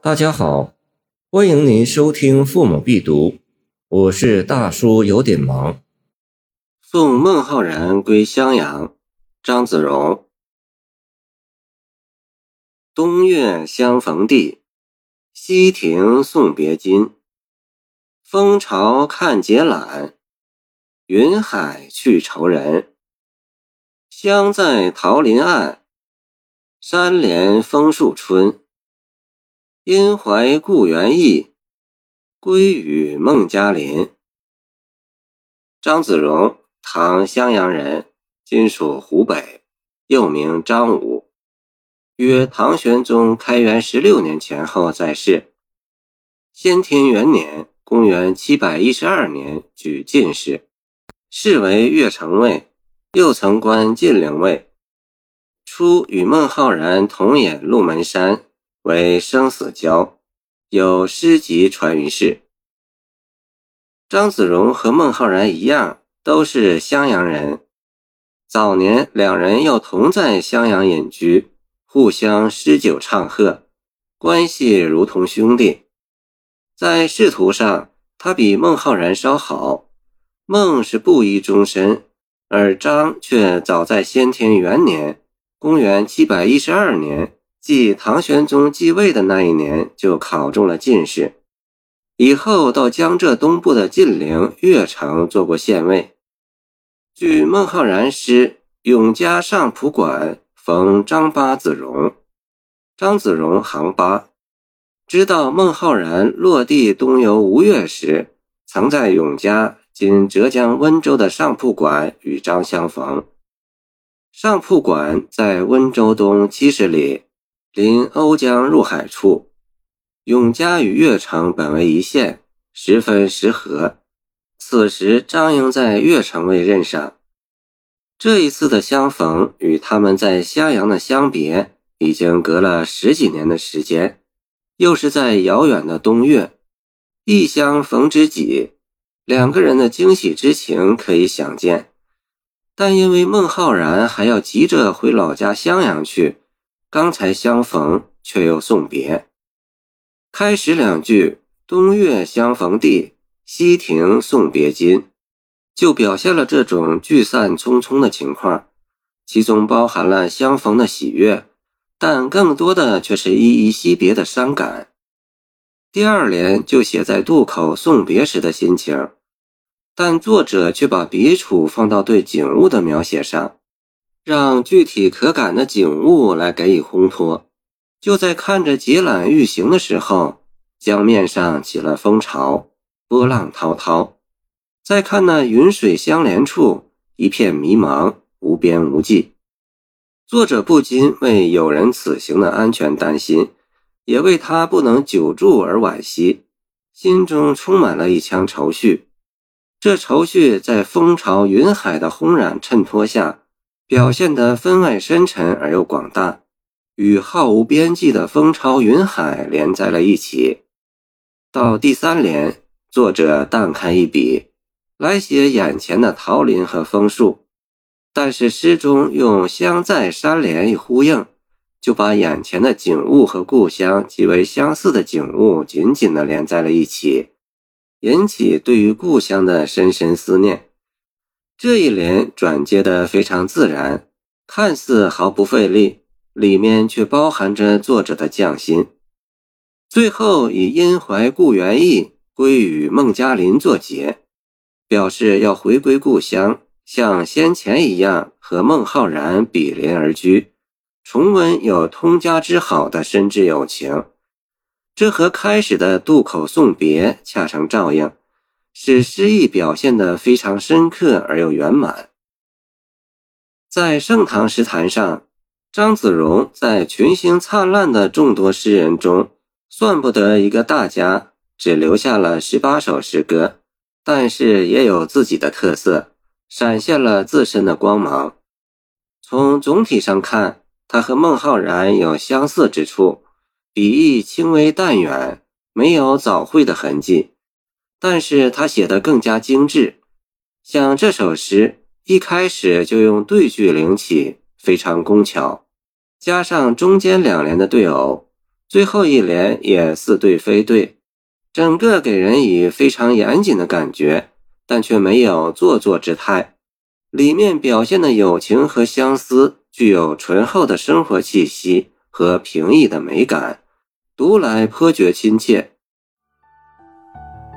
大家好，欢迎您收听《父母必读》，我是大叔，有点忙。送孟浩然归襄阳，张子荣。东岳相逢地，西亭送别津。风潮看节览，云海去愁人。香在桃林岸，山连枫树春。因怀故园意，归与孟家林。张子荣，唐襄阳人，今属湖北，又名张武，约唐玄宗开元十六年前后在世。先天元年（公元712年）举进士，仕为越城尉，又曾官晋陵尉。初与孟浩然同演鹿门山。为生死交，有诗集传于世。张子荣和孟浩然一样，都是襄阳人。早年两人又同在襄阳隐居，互相诗酒唱和，关系如同兄弟。在仕途上，他比孟浩然稍好。孟是布衣终身，而张却早在先天元年（公元712年）。即唐玄宗继位的那一年，就考中了进士，以后到江浙东部的晋陵、越城做过县尉。据孟浩然诗《永嘉上蒲馆逢张八子荣》，张子荣行八，知道孟浩然落地东游吴越时，曾在永嘉（今浙江温州）的上铺馆与张相逢。上铺馆在温州东七十里。临瓯江入海处，永嘉与越城本为一县，十分时合。此时张英在越城尉任上，这一次的相逢与他们在襄阳的相别，已经隔了十几年的时间，又是在遥远的东岳，异乡逢知己，两个人的惊喜之情可以想见。但因为孟浩然还要急着回老家襄阳去。刚才相逢，却又送别。开始两句“东岳相逢地，西亭送别津”，就表现了这种聚散匆匆的情况，其中包含了相逢的喜悦，但更多的却是依依惜别的伤感。第二联就写在渡口送别时的心情，但作者却把笔触放到对景物的描写上。让具体可感的景物来给予烘托。就在看着结览欲行的时候，江面上起了风潮，波浪滔滔。再看那云水相连处，一片迷茫，无边无际。作者不禁为友人此行的安全担心，也为他不能久住而惋惜，心中充满了一腔愁绪。这愁绪在风潮云海的轰然衬托下。表现得分外深沉而又广大，与浩无边际的风潮云海连在了一起。到第三联，作者淡开一笔，来写眼前的桃林和枫树，但是诗中用相在山连一呼应，就把眼前的景物和故乡极为相似的景物紧紧地连在了一起，引起对于故乡的深深思念。这一联转接的非常自然，看似毫不费力，里面却包含着作者的匠心。最后以因怀故园意，归于孟家林作结，表示要回归故乡，像先前一样和孟浩然比邻而居，重温有通家之好的深挚友情。这和开始的渡口送别恰成照应。使诗意表现得非常深刻而又圆满。在盛唐诗坛上，张子荣在群星灿烂的众多诗人中，算不得一个大家，只留下了十八首诗歌，但是也有自己的特色，闪现了自身的光芒。从总体上看，他和孟浩然有相似之处，笔意轻微淡远，没有早会的痕迹。但是他写的更加精致，像这首诗一开始就用对句领起，非常工巧，加上中间两联的对偶，最后一联也似对非对，整个给人以非常严谨的感觉，但却没有做作之态。里面表现的友情和相思，具有醇厚的生活气息和平易的美感，读来颇觉亲切。